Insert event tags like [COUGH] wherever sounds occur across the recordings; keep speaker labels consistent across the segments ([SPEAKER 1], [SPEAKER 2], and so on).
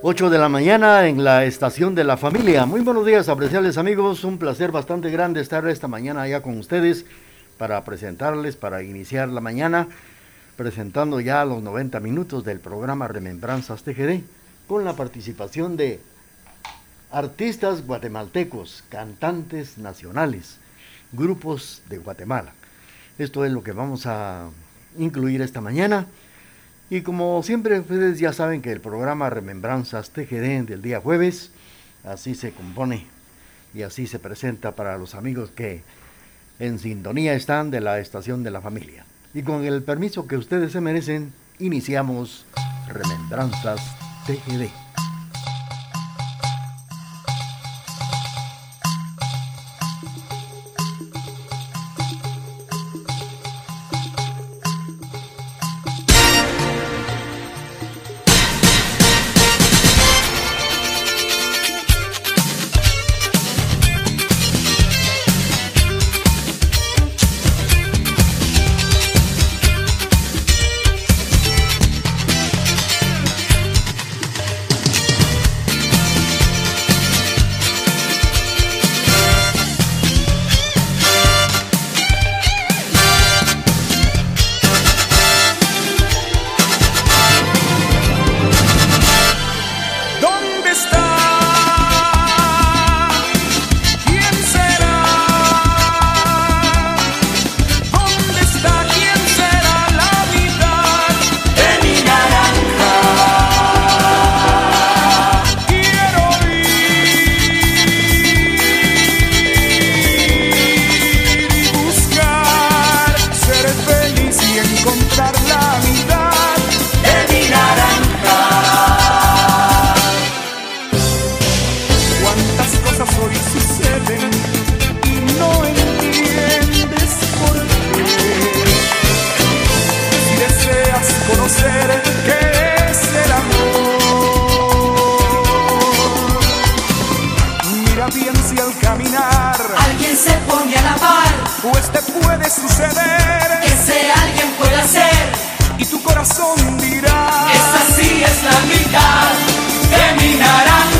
[SPEAKER 1] 8 de la mañana en la estación de la familia. Muy buenos días, apreciables amigos. Un placer bastante grande estar esta mañana allá con ustedes para presentarles, para iniciar la mañana, presentando ya los 90 minutos del programa Remembranzas TGD, con la participación de artistas guatemaltecos, cantantes nacionales, grupos de Guatemala. Esto es lo que vamos a incluir esta mañana. Y como siempre ustedes ya saben que el programa Remembranzas TGD del día jueves, así se compone y así se presenta para los amigos que en sintonía están de la estación de la familia. Y con el permiso que ustedes se merecen, iniciamos Remembranzas TGD.
[SPEAKER 2] si al caminar alguien
[SPEAKER 3] se pone a lavar,
[SPEAKER 2] pues te puede suceder que
[SPEAKER 3] ese alguien pueda ser.
[SPEAKER 2] Y tu corazón dirá, esa
[SPEAKER 3] sí es la mitad de mi naranja.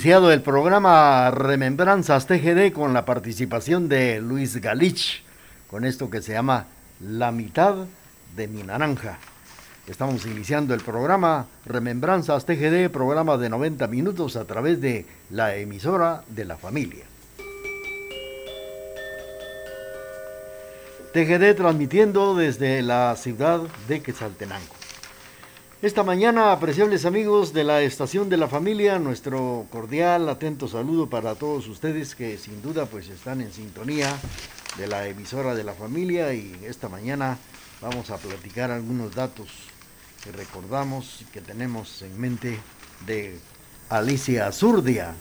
[SPEAKER 1] Iniciado el programa Remembranzas TGD con la participación de Luis Galich, con esto que se llama La mitad de mi naranja. Estamos iniciando el programa Remembranzas TGD, programa de 90 minutos a través de la emisora de la familia. TGD transmitiendo desde la ciudad de Quetzaltenango. Esta mañana, apreciables amigos de la Estación de la Familia, nuestro cordial, atento saludo para todos ustedes que sin duda pues están en sintonía de la emisora de la familia y esta mañana vamos a platicar algunos datos que recordamos y que tenemos en mente de Alicia Azurdia,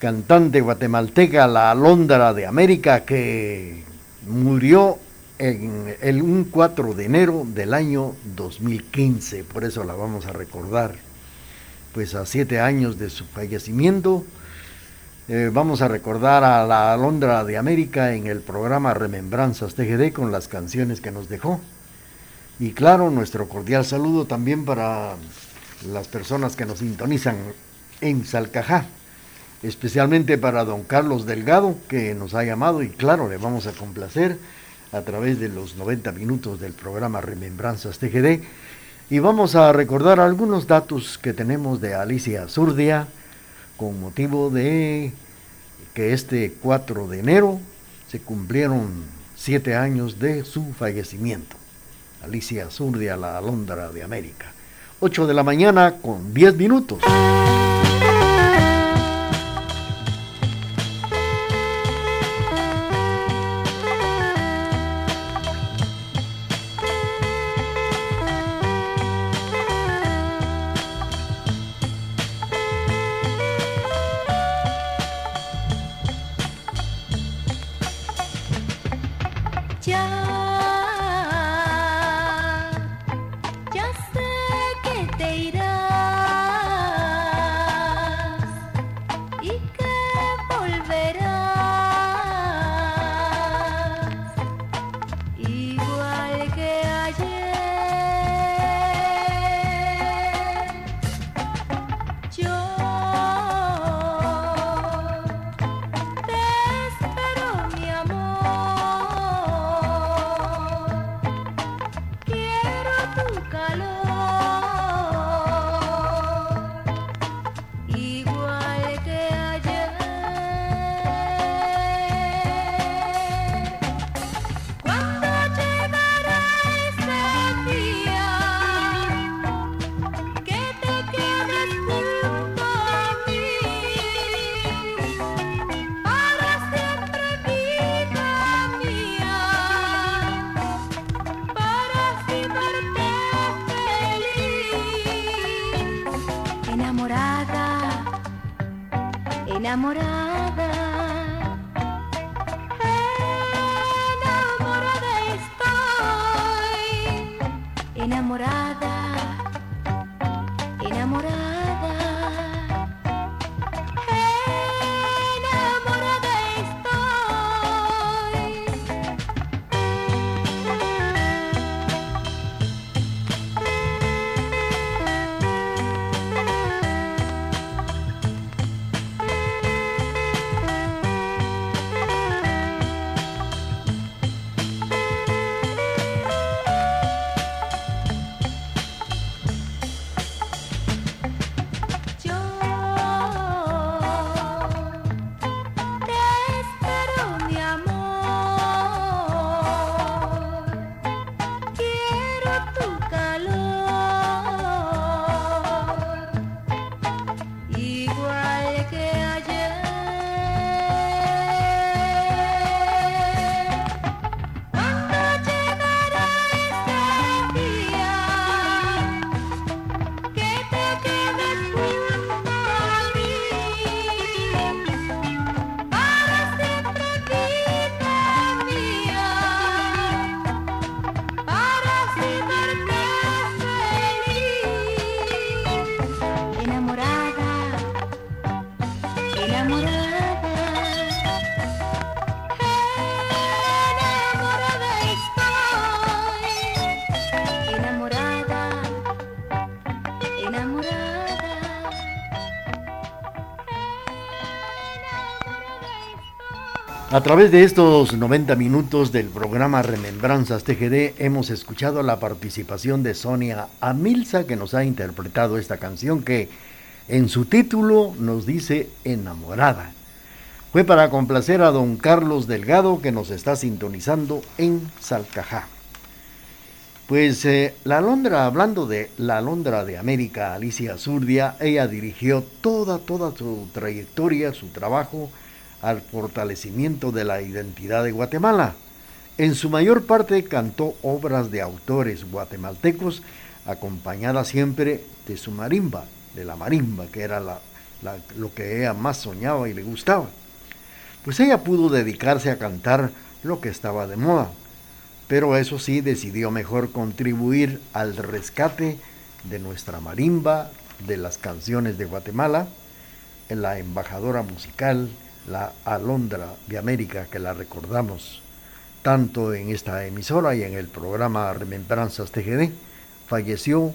[SPEAKER 1] cantante guatemalteca, la alondra de América, que murió en el un 4 de enero del año 2015, por eso la vamos a recordar. Pues a siete años de su fallecimiento, eh, vamos a recordar a la Alondra de América en el programa Remembranzas TGD con las canciones que nos dejó. Y claro, nuestro cordial saludo también para las personas que nos sintonizan en Salcajá, especialmente para don Carlos Delgado, que nos ha llamado y claro, le vamos a complacer a través de los 90 minutos del programa Remembranzas TGD y vamos a recordar algunos datos que tenemos de Alicia Zurdia con motivo de que este 4 de enero se cumplieron siete años de su fallecimiento. Alicia Zurdia, la alondra de América. 8 de la mañana con 10 minutos.
[SPEAKER 4] enamorar.
[SPEAKER 1] A través de estos 90 minutos del programa Remembranzas TGD hemos escuchado la participación de Sonia Amilza que nos ha interpretado esta canción que en su título nos dice enamorada. Fue para complacer a don Carlos Delgado que nos está sintonizando en Salcajá. Pues eh, la Alondra, hablando de la Alondra de América, Alicia Zurdia, ella dirigió toda, toda su trayectoria, su trabajo, al fortalecimiento de la identidad de Guatemala. En su mayor parte cantó obras de autores guatemaltecos, acompañada siempre de su marimba, de la marimba, que era lo que ella más soñaba y le gustaba. Pues ella pudo dedicarse a cantar lo que estaba de moda, pero eso sí decidió mejor contribuir al rescate de nuestra marimba, de las canciones de Guatemala, en la embajadora musical la Alondra de América, que la recordamos tanto en esta emisora y en el programa Remembranzas TGD, falleció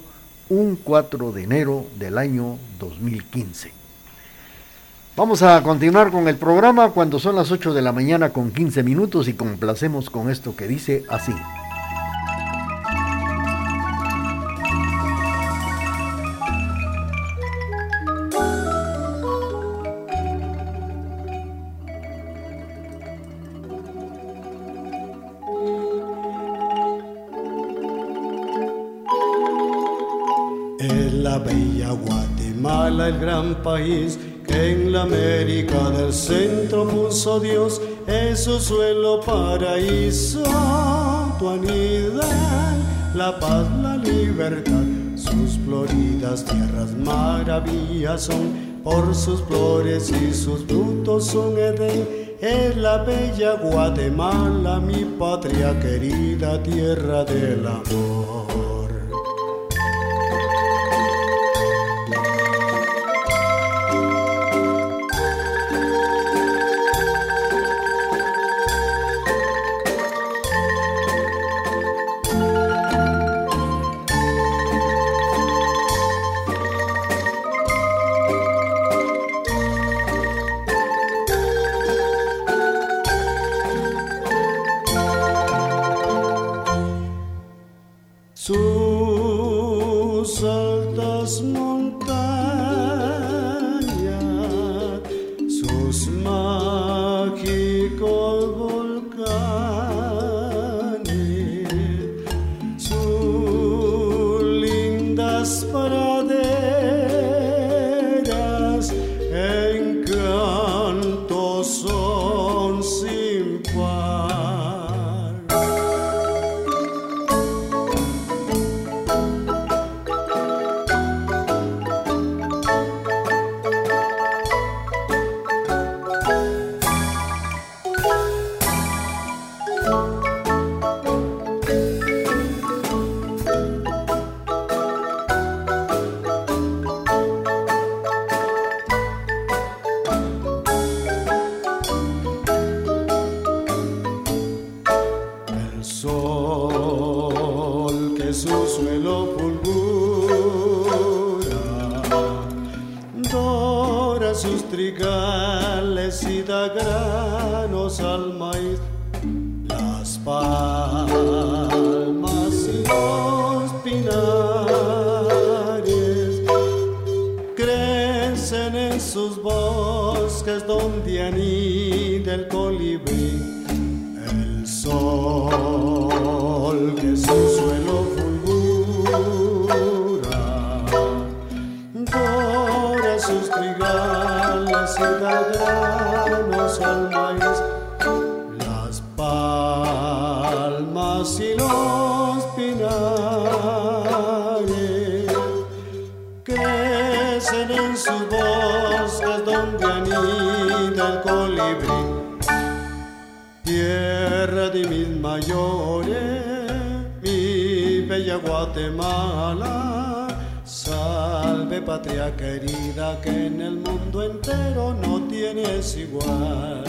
[SPEAKER 1] un 4 de enero del año 2015. Vamos a continuar con el programa cuando son las 8 de la mañana con 15 minutos y complacemos con esto que dice así.
[SPEAKER 5] El gran país que en la América del centro puso Dios, es su suelo paraíso, tu anidad, la paz, la libertad, sus floridas tierras maravillas son, por sus flores y sus frutos son Edén, es la bella Guatemala, mi patria querida, tierra del amor. manos al maíz, las palmas y los pinares crecen en sus bosques donde anida el colibrí, el sol que su suelo fulgura, dora sus trigales y la los almares, las palmas y los pinares crecen en sus bosques donde anida el colibrí, tierra de mis mayores, mi bella Guatemala patria querida que en el mundo entero no tienes igual.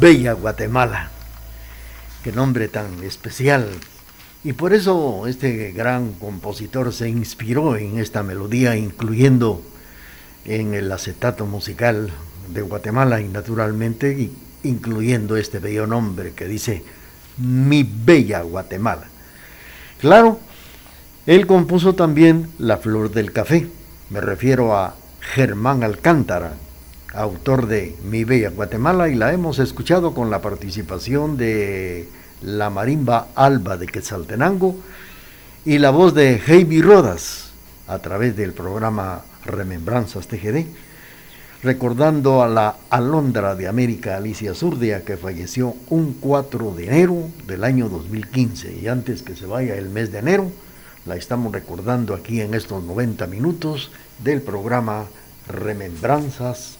[SPEAKER 1] Bella Guatemala. Qué nombre tan especial. Y por eso este gran compositor se inspiró en esta melodía, incluyendo en el acetato musical de Guatemala y naturalmente incluyendo este bello nombre que dice Mi bella Guatemala. Claro, él compuso también La Flor del Café. Me refiero a Germán Alcántara, autor de Mi Bella Guatemala, y la hemos escuchado con la participación de la marimba Alba de Quetzaltenango y la voz de Heidi Rodas a través del programa Remembranzas TGD, recordando a la alondra de América Alicia Zurdia que falleció un 4 de enero del año 2015 y antes que se vaya el mes de enero, la estamos recordando aquí en estos 90 minutos del programa Remembranzas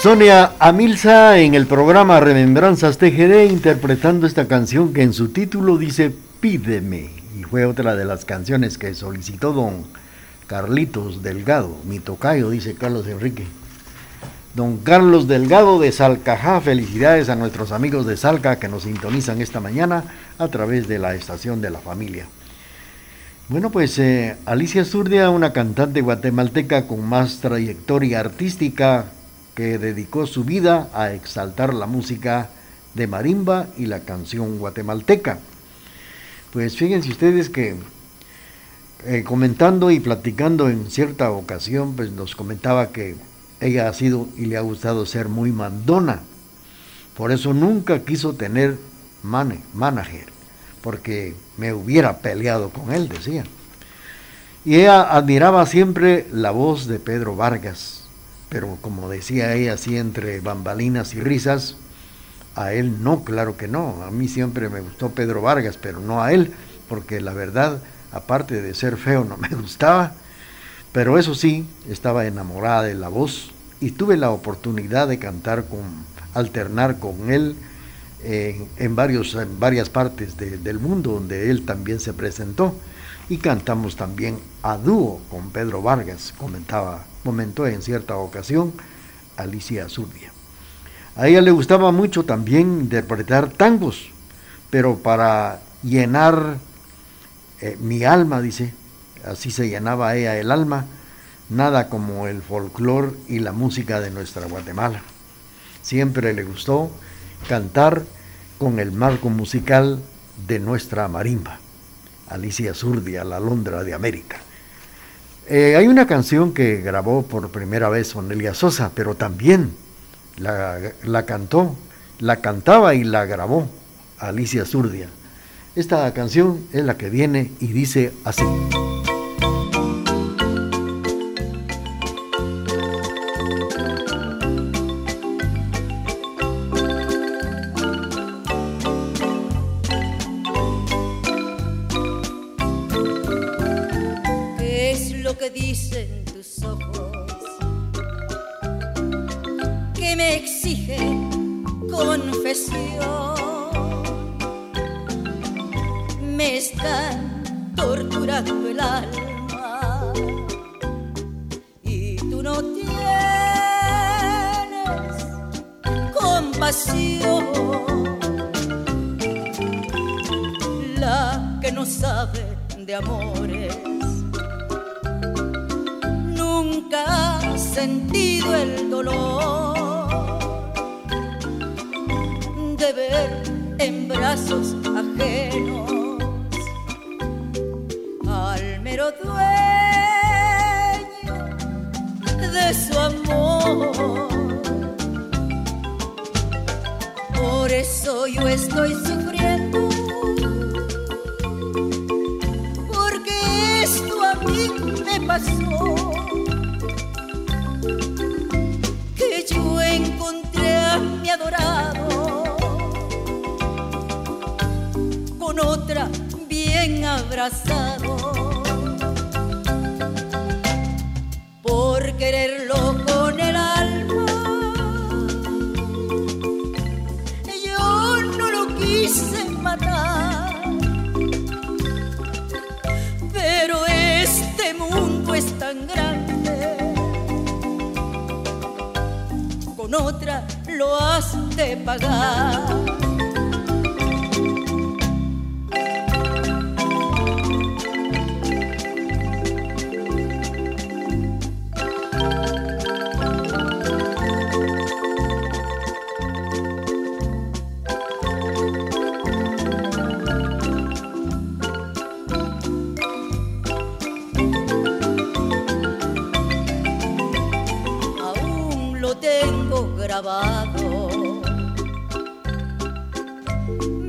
[SPEAKER 1] Sonia Amilza en el programa Remembranzas TGD interpretando esta canción que en su título dice Pídeme y fue otra de las canciones que solicitó don Carlitos Delgado, mi tocayo, dice Carlos Enrique. Don Carlos Delgado de Salcajá, felicidades a nuestros amigos de Salca que nos sintonizan esta mañana a través de la estación de la familia. Bueno, pues eh, Alicia Zurdia, una cantante guatemalteca con más trayectoria artística, que dedicó su vida a exaltar la música de marimba y la canción guatemalteca. Pues fíjense ustedes que eh, comentando y platicando en cierta ocasión, pues nos comentaba que ella ha sido y le ha gustado ser muy mandona. Por eso nunca quiso tener manager, porque me hubiera peleado con él, decía. Y ella admiraba siempre la voz de Pedro Vargas, pero como decía ella así entre bambalinas y risas, a él no, claro que no. A mí siempre me gustó Pedro Vargas, pero no a él, porque la verdad, aparte de ser feo, no me [LAUGHS] gustaba. Pero eso sí, estaba enamorada de la voz y tuve la oportunidad de cantar con, alternar con él en, varios, en varias partes del mundo donde él también se presentó. Y cantamos también a dúo con Pedro Vargas, comentaba comentó en cierta ocasión Alicia Zurdia. A ella le gustaba mucho también interpretar tangos, pero para llenar eh, mi alma, dice, así se llenaba ella el alma, nada como el folclor y la música de nuestra Guatemala. Siempre le gustó cantar con el marco musical de nuestra marimba. Alicia Zurdia, la Londra de América. Eh, hay una canción que grabó por primera vez Onelia Sosa, pero también la, la cantó, la cantaba y la grabó Alicia Zurdia. Esta canción es la que viene y dice así.
[SPEAKER 6] que yo encontré a mi adorado con otra bien abrazado. Por querer otra lo has de pagar.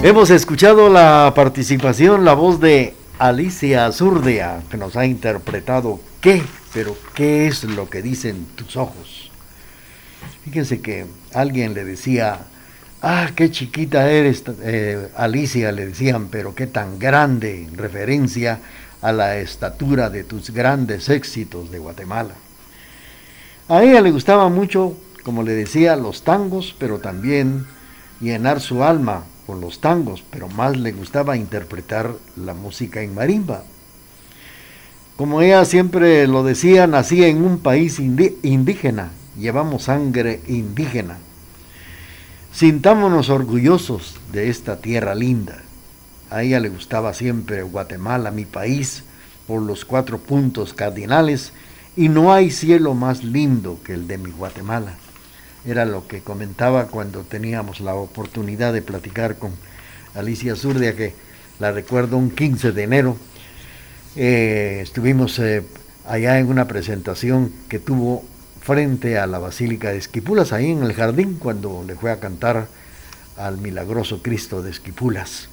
[SPEAKER 1] Hemos escuchado la participación, la voz de Alicia Zurdia, que nos ha interpretado qué, pero qué es lo que dicen tus ojos. Fíjense que alguien le decía, ah, qué chiquita eres, eh, Alicia, le decían, pero qué tan grande, en referencia a la estatura de tus grandes éxitos de Guatemala. A ella le gustaba mucho, como le decía, los tangos, pero también llenar su alma con los tangos, pero más le gustaba interpretar la música en marimba. Como ella siempre lo decía, nací en un país indígena, llevamos sangre indígena. Sintámonos orgullosos de esta tierra linda. A ella le gustaba siempre Guatemala, mi país, por los cuatro puntos cardinales, y no hay cielo más lindo que el de mi Guatemala. Era lo que comentaba cuando teníamos la oportunidad de platicar con Alicia Zurdia, que la recuerdo un 15 de enero. Eh, estuvimos eh, allá en una presentación que tuvo frente a la Basílica de Esquipulas, ahí en el jardín, cuando le fue a cantar al milagroso Cristo de Esquipulas.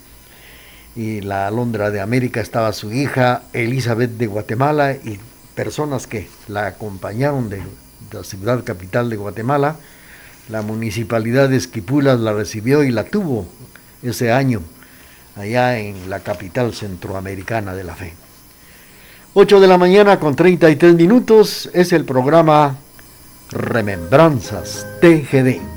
[SPEAKER 1] Y la alondra de América estaba su hija Elizabeth de Guatemala y personas que la acompañaron de la ciudad capital de Guatemala la municipalidad de Esquipulas la recibió y la tuvo ese año allá en la capital centroamericana de la fe. 8 de la mañana con 33 minutos es el programa Remembranzas TGD.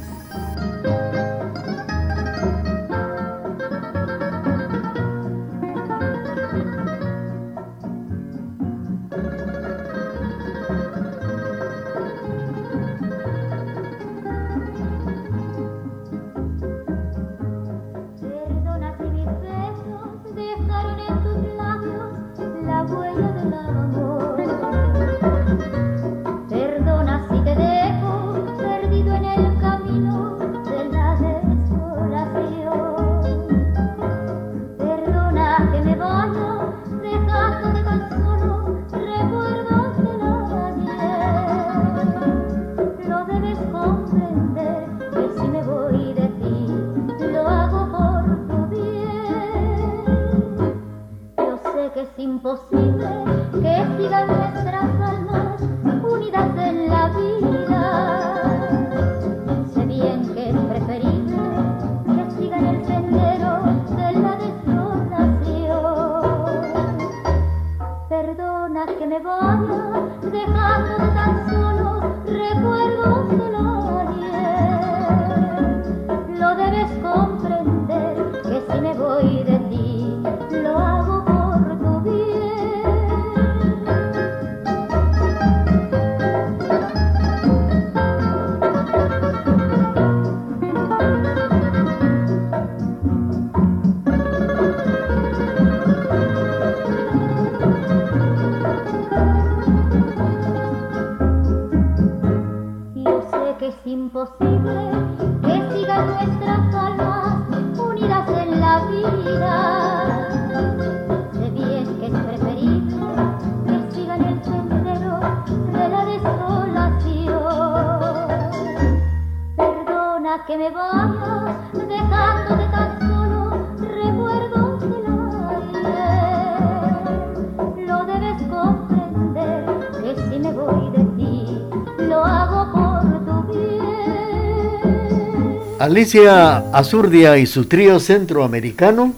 [SPEAKER 1] Alicia Azurdia y su trío centroamericano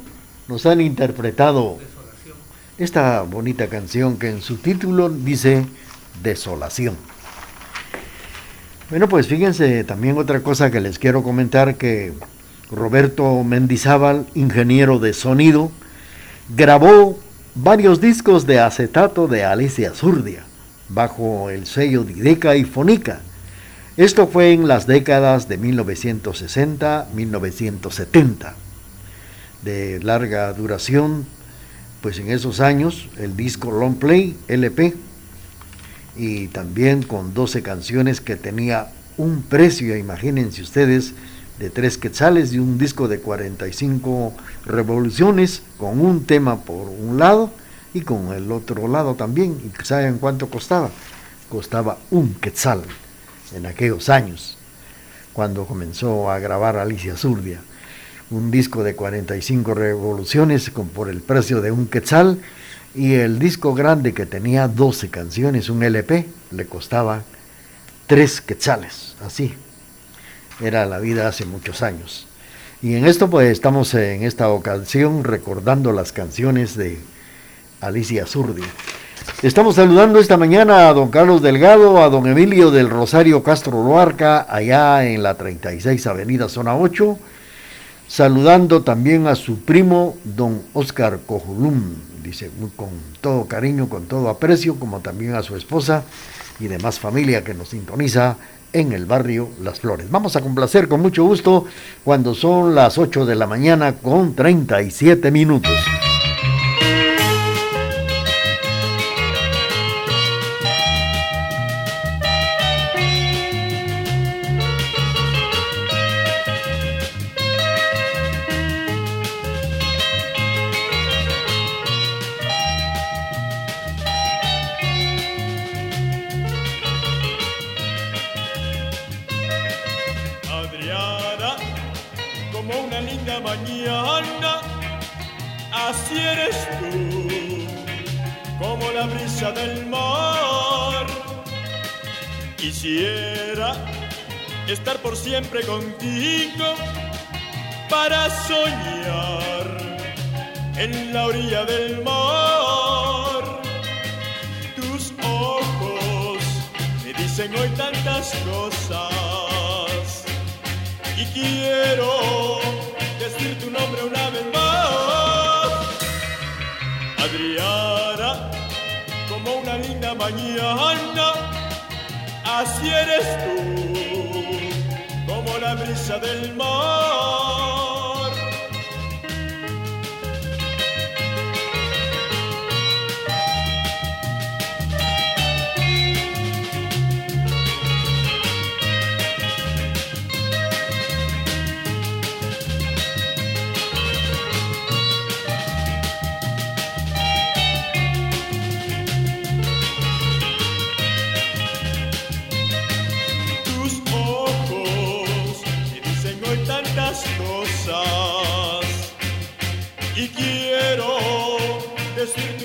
[SPEAKER 1] nos han interpretado esta bonita canción que en su título dice Desolación. Bueno, pues fíjense también otra cosa que les quiero comentar que Roberto Mendizábal, ingeniero de sonido, grabó varios discos de acetato de Alicia Azurdia bajo el sello Dideca y Fonica esto fue en las décadas de 1960-1970, de larga duración, pues en esos años el disco Long Play LP y también con 12 canciones que tenía un precio, imagínense ustedes, de tres quetzales y un disco de 45 revoluciones con un tema por un lado y con el otro lado también. ¿Y saben cuánto costaba? Costaba un quetzal en aquellos años. cuando comenzó a grabar Alicia Zurdia. Un disco de 45 revoluciones por el precio de un quetzal y el disco grande que tenía 12 canciones, un LP, le costaba 3 quetzales, así. Era la vida hace muchos años. Y en esto pues estamos en esta ocasión recordando las canciones de Alicia Zurdi. Estamos saludando esta mañana a don Carlos Delgado, a don Emilio del Rosario Castro Loarca, allá en la 36 Avenida Zona 8. Saludando también a su primo, don Oscar Cojulum, dice, con todo cariño, con todo aprecio, como también a su esposa y demás familia que nos sintoniza en el barrio Las Flores. Vamos a complacer con mucho gusto cuando son las 8 de la mañana con 37 minutos.
[SPEAKER 7] Siempre contigo para soñar en la orilla del mar. Tus ojos me dicen hoy tantas cosas y quiero decir tu nombre una vez más. Adriana, como una linda mañana, así eres tú la brisa del mar.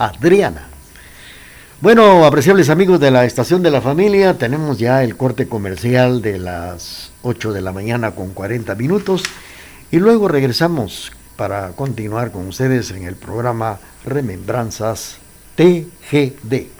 [SPEAKER 1] Adriana. Bueno, apreciables amigos de la Estación de la Familia, tenemos ya el corte comercial de las 8 de la mañana con 40 minutos y luego regresamos para continuar con ustedes en el programa Remembranzas TGD.